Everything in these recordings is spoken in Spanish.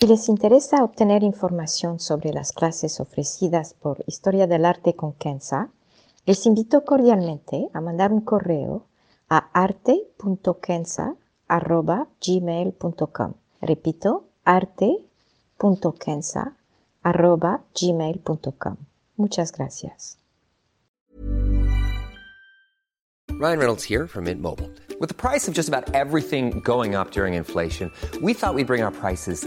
Si les interesa obtener información sobre las clases ofrecidas por Historia del Arte con Kenza, les invito cordialmente a mandar un correo a arte.kenza.gmail.com. Repito, arte.kenza.gmail.com. Muchas gracias. Ryan Reynolds here from Mint Mobile. With the price of just about everything going up during inflation, we thought we'd bring our prices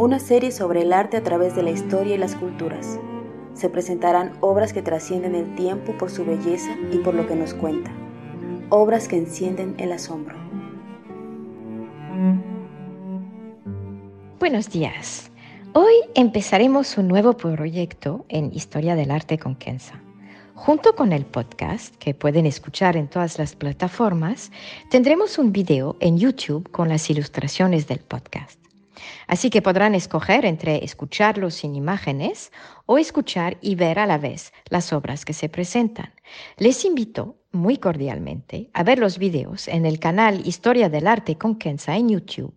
Una serie sobre el arte a través de la historia y las culturas. Se presentarán obras que trascienden el tiempo por su belleza y por lo que nos cuenta. Obras que encienden el asombro. Buenos días. Hoy empezaremos un nuevo proyecto en Historia del Arte con Kenza. Junto con el podcast, que pueden escuchar en todas las plataformas, tendremos un video en YouTube con las ilustraciones del podcast. Así que podrán escoger entre escucharlo sin imágenes o escuchar y ver a la vez las obras que se presentan. Les invito muy cordialmente a ver los videos en el canal Historia del Arte con Kenza en YouTube.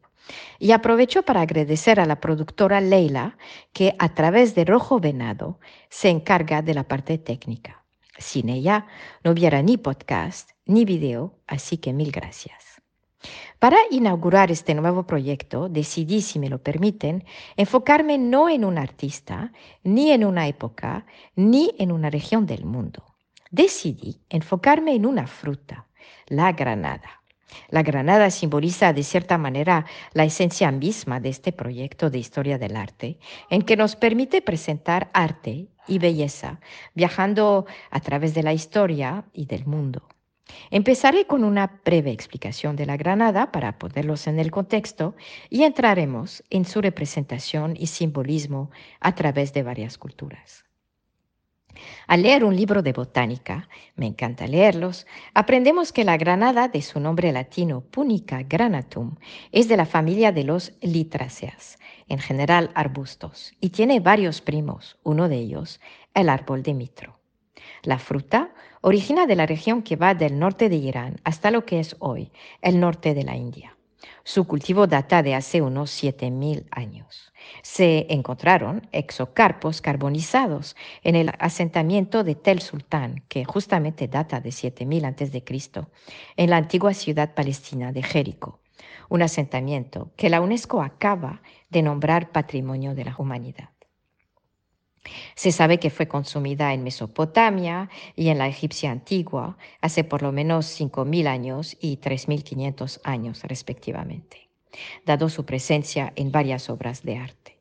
Y aprovecho para agradecer a la productora Leila, que a través de Rojo Venado se encarga de la parte técnica. Sin ella no hubiera ni podcast ni video, así que mil gracias. Para inaugurar este nuevo proyecto, decidí, si me lo permiten, enfocarme no en un artista, ni en una época, ni en una región del mundo. Decidí enfocarme en una fruta, la granada. La granada simboliza de cierta manera la esencia misma de este proyecto de historia del arte, en que nos permite presentar arte y belleza, viajando a través de la historia y del mundo. Empezaré con una breve explicación de la granada para ponerlos en el contexto y entraremos en su representación y simbolismo a través de varias culturas. Al leer un libro de botánica, me encanta leerlos, aprendemos que la granada, de su nombre latino Punica granatum, es de la familia de los Litraceas, en general arbustos, y tiene varios primos, uno de ellos, el árbol de mitro. La fruta origina de la región que va del norte de Irán hasta lo que es hoy el norte de la India. Su cultivo data de hace unos 7.000 años. Se encontraron exocarpos carbonizados en el asentamiento de Tel Sultán, que justamente data de 7.000 a.C., en la antigua ciudad palestina de Jericó, un asentamiento que la UNESCO acaba de nombrar Patrimonio de la Humanidad. Se sabe que fue consumida en Mesopotamia y en la Egipcia antigua hace por lo menos 5.000 años y 3.500 años respectivamente, dado su presencia en varias obras de arte.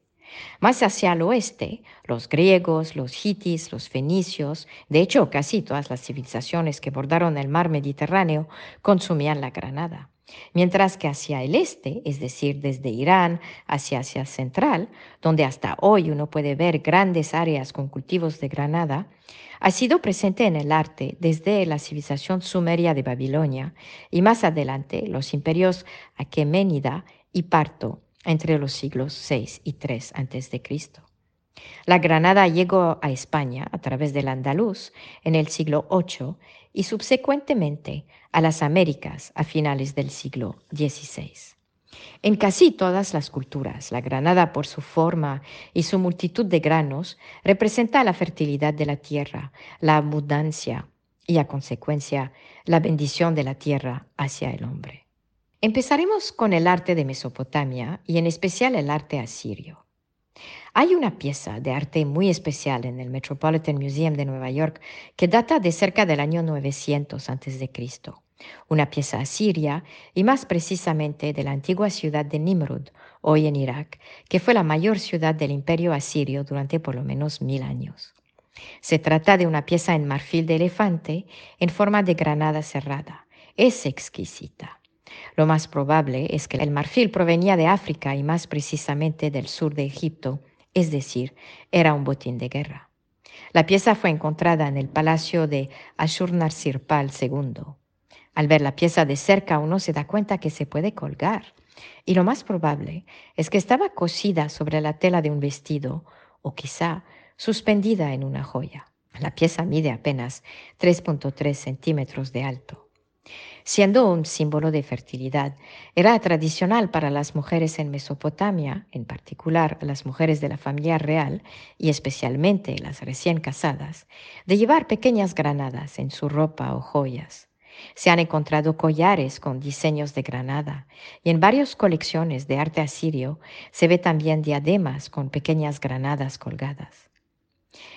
Más hacia el oeste, los griegos, los hitis, los fenicios, de hecho casi todas las civilizaciones que bordaron el mar Mediterráneo consumían la granada. Mientras que hacia el este, es decir, desde Irán hacia Asia Central, donde hasta hoy uno puede ver grandes áreas con cultivos de granada, ha sido presente en el arte desde la civilización sumeria de Babilonia y más adelante los imperios Aqueménida y Parto entre los siglos VI y III a.C. La granada llegó a España a través del andaluz en el siglo VIII y subsecuentemente a las Américas a finales del siglo XVI. En casi todas las culturas, la granada por su forma y su multitud de granos representa la fertilidad de la tierra, la abundancia y a consecuencia la bendición de la tierra hacia el hombre. Empezaremos con el arte de Mesopotamia y en especial el arte asirio. Hay una pieza de arte muy especial en el Metropolitan Museum de Nueva York que data de cerca del año 900 a.C., una pieza asiria y más precisamente de la antigua ciudad de Nimrud, hoy en Irak, que fue la mayor ciudad del imperio asirio durante por lo menos mil años. Se trata de una pieza en marfil de elefante en forma de granada cerrada. Es exquisita. Lo más probable es que el marfil provenía de África y más precisamente del sur de Egipto, es decir, era un botín de guerra. La pieza fue encontrada en el palacio de Ashurnasirpal II. Al ver la pieza de cerca uno se da cuenta que se puede colgar y lo más probable es que estaba cosida sobre la tela de un vestido o quizá suspendida en una joya. La pieza mide apenas 3.3 centímetros de alto. Siendo un símbolo de fertilidad, era tradicional para las mujeres en Mesopotamia, en particular las mujeres de la familia real y especialmente las recién casadas, de llevar pequeñas granadas en su ropa o joyas. Se han encontrado collares con diseños de granada y en varias colecciones de arte asirio se ve también diademas con pequeñas granadas colgadas.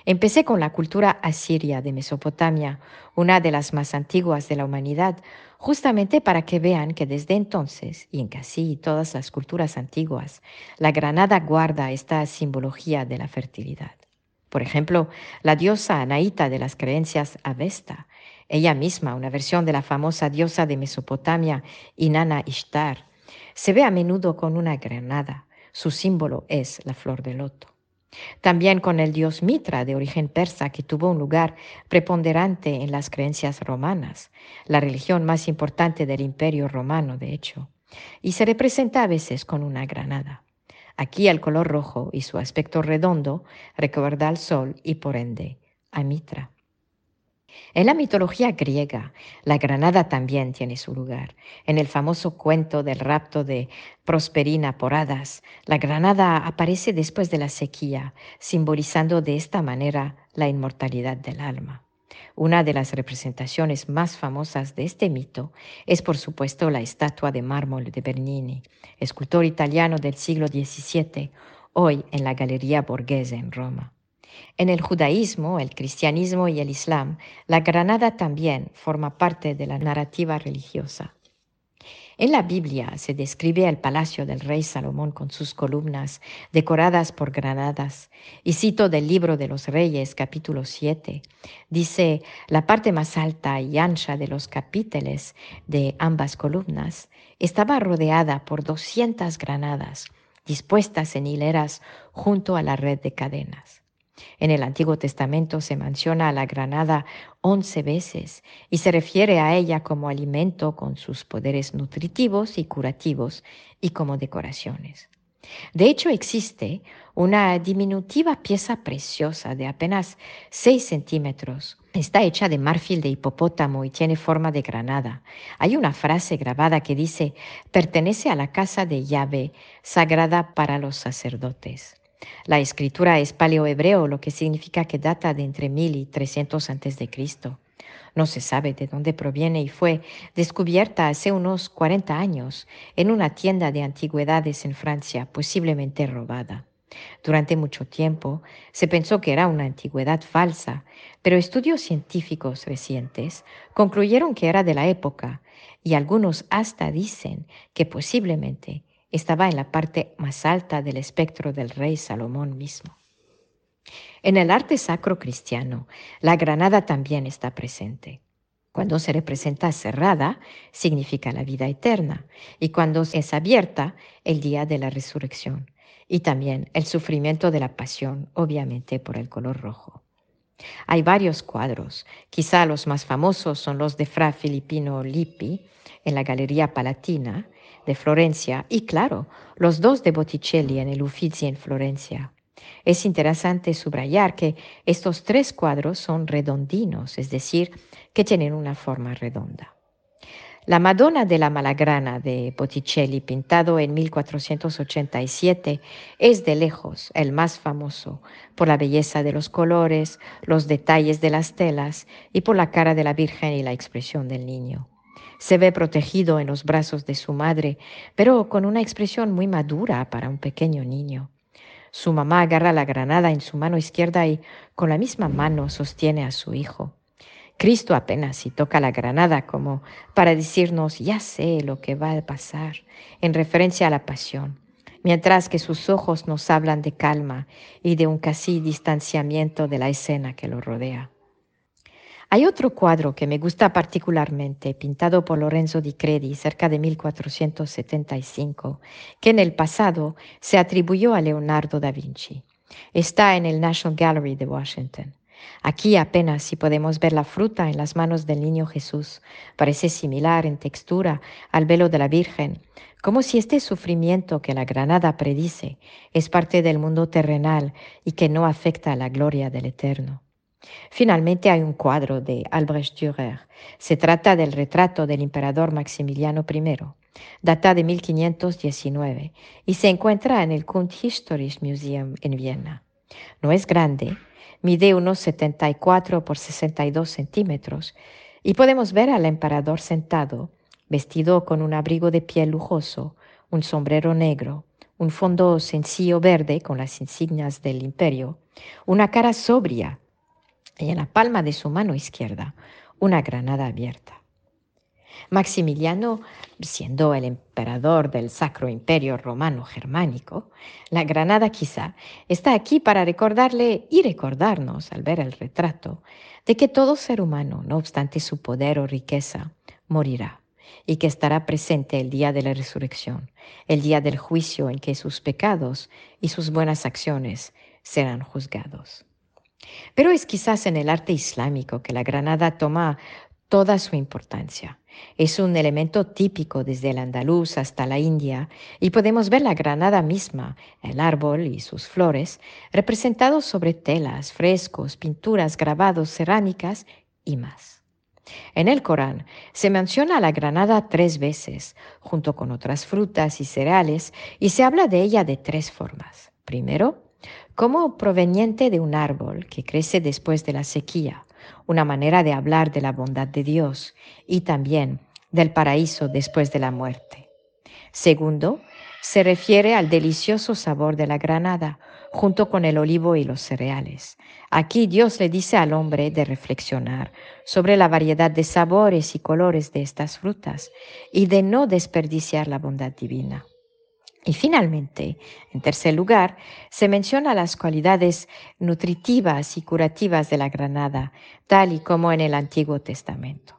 Empecé con la cultura asiria de Mesopotamia, una de las más antiguas de la humanidad, justamente para que vean que desde entonces, y en casi todas las culturas antiguas, la granada guarda esta simbología de la fertilidad. Por ejemplo, la diosa Anaíta de las creencias Avesta, ella misma, una versión de la famosa diosa de Mesopotamia, Inanna Ishtar, se ve a menudo con una granada. Su símbolo es la flor de loto. También con el dios Mitra, de origen persa, que tuvo un lugar preponderante en las creencias romanas, la religión más importante del imperio romano, de hecho, y se representa a veces con una granada. Aquí el color rojo y su aspecto redondo recuerda al sol y por ende a Mitra. En la mitología griega, la granada también tiene su lugar. En el famoso cuento del rapto de Prosperina por hadas, la granada aparece después de la sequía, simbolizando de esta manera la inmortalidad del alma. Una de las representaciones más famosas de este mito es, por supuesto, la estatua de mármol de Bernini, escultor italiano del siglo XVII, hoy en la Galería Borghese en Roma. En el judaísmo, el cristianismo y el islam, la granada también forma parte de la narrativa religiosa. En la Biblia se describe el palacio del rey Salomón con sus columnas decoradas por granadas. Y cito del libro de los reyes capítulo 7. Dice, la parte más alta y ancha de los capítulos de ambas columnas estaba rodeada por 200 granadas dispuestas en hileras junto a la red de cadenas. En el Antiguo Testamento se menciona a la granada once veces y se refiere a ella como alimento con sus poderes nutritivos y curativos y como decoraciones. De hecho, existe una diminutiva pieza preciosa de apenas 6 centímetros. Está hecha de marfil de hipopótamo y tiene forma de granada. Hay una frase grabada que dice, pertenece a la casa de Yahvé, sagrada para los sacerdotes. La escritura es paleohebreo, lo que significa que data de entre 1000 y 300 antes de Cristo. No se sabe de dónde proviene y fue descubierta hace unos 40 años en una tienda de antigüedades en Francia, posiblemente robada. Durante mucho tiempo se pensó que era una antigüedad falsa, pero estudios científicos recientes concluyeron que era de la época y algunos hasta dicen que posiblemente estaba en la parte más alta del espectro del rey Salomón mismo. En el arte sacro cristiano, la granada también está presente. Cuando se representa cerrada, significa la vida eterna, y cuando es abierta, el día de la resurrección, y también el sufrimiento de la pasión, obviamente por el color rojo. Hay varios cuadros, quizá los más famosos son los de Fra Filippino Lippi en la Galería Palatina, de Florencia y claro, los dos de Botticelli en el Uffizi en Florencia. Es interesante subrayar que estos tres cuadros son redondinos, es decir, que tienen una forma redonda. La Madonna de la Malagrana de Botticelli, pintado en 1487, es de lejos el más famoso por la belleza de los colores, los detalles de las telas y por la cara de la Virgen y la expresión del niño. Se ve protegido en los brazos de su madre, pero con una expresión muy madura para un pequeño niño. Su mamá agarra la granada en su mano izquierda y con la misma mano sostiene a su hijo. Cristo apenas si toca la granada como para decirnos, ya sé lo que va a pasar, en referencia a la pasión, mientras que sus ojos nos hablan de calma y de un casi distanciamiento de la escena que lo rodea. Hay otro cuadro que me gusta particularmente, pintado por Lorenzo di Credi cerca de 1475, que en el pasado se atribuyó a Leonardo da Vinci. Está en el National Gallery de Washington. Aquí apenas si podemos ver la fruta en las manos del niño Jesús. Parece similar en textura al velo de la Virgen, como si este sufrimiento que la granada predice es parte del mundo terrenal y que no afecta a la gloria del Eterno. Finalmente hay un cuadro de Albrecht Dürer. Se trata del retrato del emperador Maximiliano I. Data de 1519 y se encuentra en el Kunsthistorisches Museum en Viena. No es grande, mide unos 74 por 62 centímetros y podemos ver al emperador sentado, vestido con un abrigo de piel lujoso, un sombrero negro, un fondo sencillo verde con las insignias del imperio, una cara sobria y en la palma de su mano izquierda una granada abierta. Maximiliano, siendo el emperador del Sacro Imperio Romano Germánico, la granada quizá está aquí para recordarle y recordarnos al ver el retrato de que todo ser humano, no obstante su poder o riqueza, morirá y que estará presente el día de la resurrección, el día del juicio en que sus pecados y sus buenas acciones serán juzgados. Pero es quizás en el arte islámico que la granada toma toda su importancia. Es un elemento típico desde el andaluz hasta la India y podemos ver la granada misma, el árbol y sus flores, representados sobre telas, frescos, pinturas, grabados, cerámicas y más. En el Corán se menciona la granada tres veces, junto con otras frutas y cereales, y se habla de ella de tres formas. Primero, como proveniente de un árbol que crece después de la sequía, una manera de hablar de la bondad de Dios y también del paraíso después de la muerte. Segundo, se refiere al delicioso sabor de la granada junto con el olivo y los cereales. Aquí Dios le dice al hombre de reflexionar sobre la variedad de sabores y colores de estas frutas y de no desperdiciar la bondad divina. Y finalmente, en tercer lugar, se menciona las cualidades nutritivas y curativas de la granada, tal y como en el Antiguo Testamento.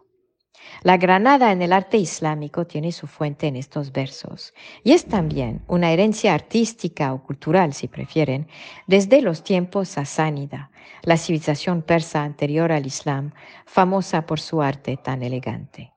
La granada en el arte islámico tiene su fuente en estos versos y es también una herencia artística o cultural, si prefieren, desde los tiempos sasánida, la civilización persa anterior al Islam, famosa por su arte tan elegante.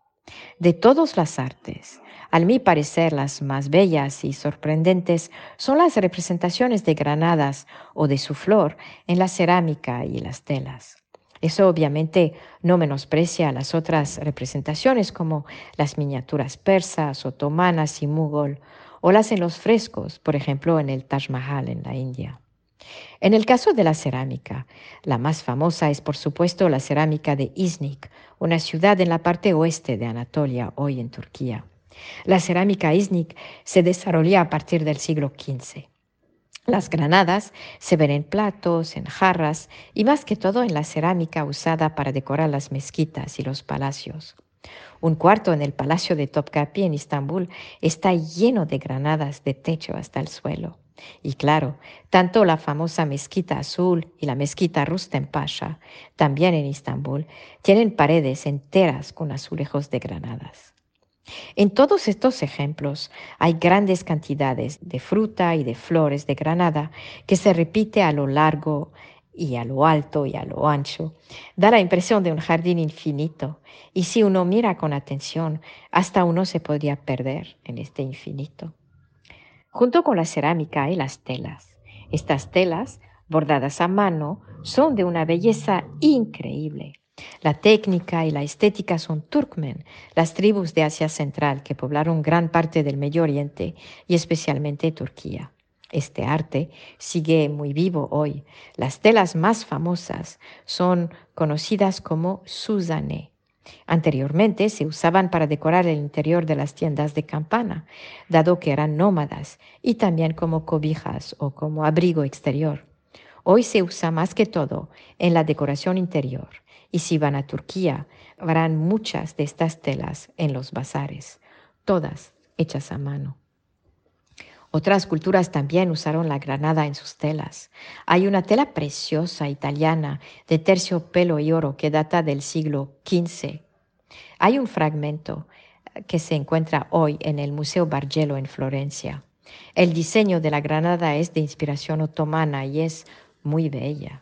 De todas las artes, al mi parecer, las más bellas y sorprendentes son las representaciones de granadas o de su flor en la cerámica y las telas. Eso obviamente no menosprecia las otras representaciones como las miniaturas persas, otomanas y mugol, o las en los frescos, por ejemplo en el Taj Mahal en la India. En el caso de la cerámica, la más famosa es por supuesto la cerámica de Iznik, una ciudad en la parte oeste de Anatolia, hoy en Turquía. La cerámica Iznik se desarrolló a partir del siglo XV. Las granadas se ven en platos, en jarras y más que todo en la cerámica usada para decorar las mezquitas y los palacios. Un cuarto en el Palacio de Topkapi en Estambul está lleno de granadas de techo hasta el suelo. Y claro, tanto la famosa mezquita azul y la mezquita Rustem Pasha, también en Estambul, tienen paredes enteras con azulejos de granadas. En todos estos ejemplos hay grandes cantidades de fruta y de flores de granada que se repite a lo largo y a lo alto y a lo ancho. Da la impresión de un jardín infinito y si uno mira con atención, hasta uno se podría perder en este infinito. Junto con la cerámica y las telas. Estas telas, bordadas a mano, son de una belleza increíble. La técnica y la estética son turkmen, las tribus de Asia Central que poblaron gran parte del Medio Oriente y especialmente Turquía. Este arte sigue muy vivo hoy. Las telas más famosas son conocidas como Suzane. Anteriormente se usaban para decorar el interior de las tiendas de campana, dado que eran nómadas, y también como cobijas o como abrigo exterior. Hoy se usa más que todo en la decoración interior y si van a Turquía, verán muchas de estas telas en los bazares, todas hechas a mano. Otras culturas también usaron la granada en sus telas. Hay una tela preciosa italiana de terciopelo y oro que data del siglo XV. Hay un fragmento eh, que se encuentra hoy en el Museo Bargello en Florencia. El diseño de la granada es de inspiración otomana y es muy bella.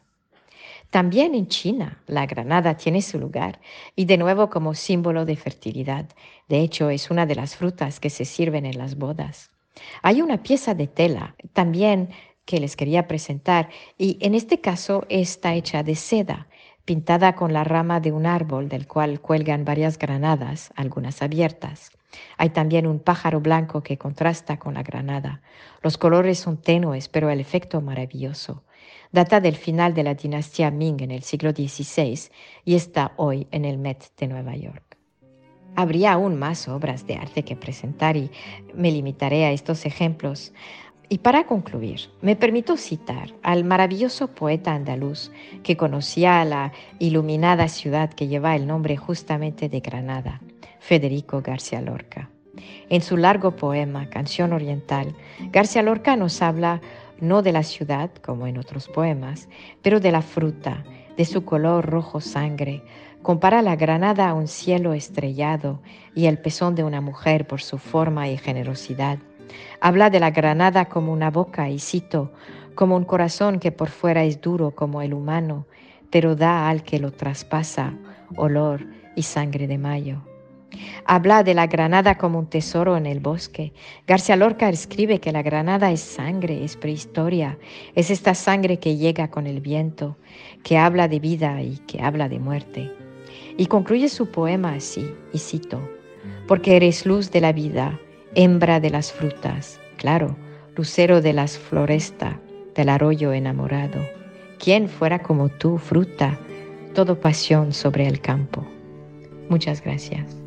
También en China la granada tiene su lugar y de nuevo como símbolo de fertilidad. De hecho, es una de las frutas que se sirven en las bodas. Hay una pieza de tela también que les quería presentar y en este caso está hecha de seda, pintada con la rama de un árbol del cual cuelgan varias granadas, algunas abiertas. Hay también un pájaro blanco que contrasta con la granada. Los colores son tenues, pero el efecto maravilloso. Data del final de la dinastía Ming en el siglo XVI y está hoy en el Met de Nueva York. Habría aún más obras de arte que presentar y me limitaré a estos ejemplos. Y para concluir, me permito citar al maravilloso poeta andaluz que conocía a la iluminada ciudad que lleva el nombre justamente de Granada, Federico García Lorca. En su largo poema Canción Oriental, García Lorca nos habla no de la ciudad, como en otros poemas, pero de la fruta, de su color rojo sangre, Compara la granada a un cielo estrellado y el pezón de una mujer por su forma y generosidad. Habla de la granada como una boca y cito, como un corazón que por fuera es duro como el humano, pero da al que lo traspasa olor y sangre de mayo. Habla de la granada como un tesoro en el bosque. García Lorca escribe que la granada es sangre, es prehistoria, es esta sangre que llega con el viento, que habla de vida y que habla de muerte. Y concluye su poema así, y cito, porque eres luz de la vida, hembra de las frutas, claro, lucero de las florestas, del arroyo enamorado. ¿Quién fuera como tú, fruta, todo pasión sobre el campo? Muchas gracias.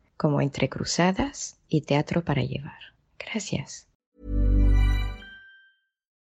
como Entre Cruzadas y Teatro para Llevar. Gracias.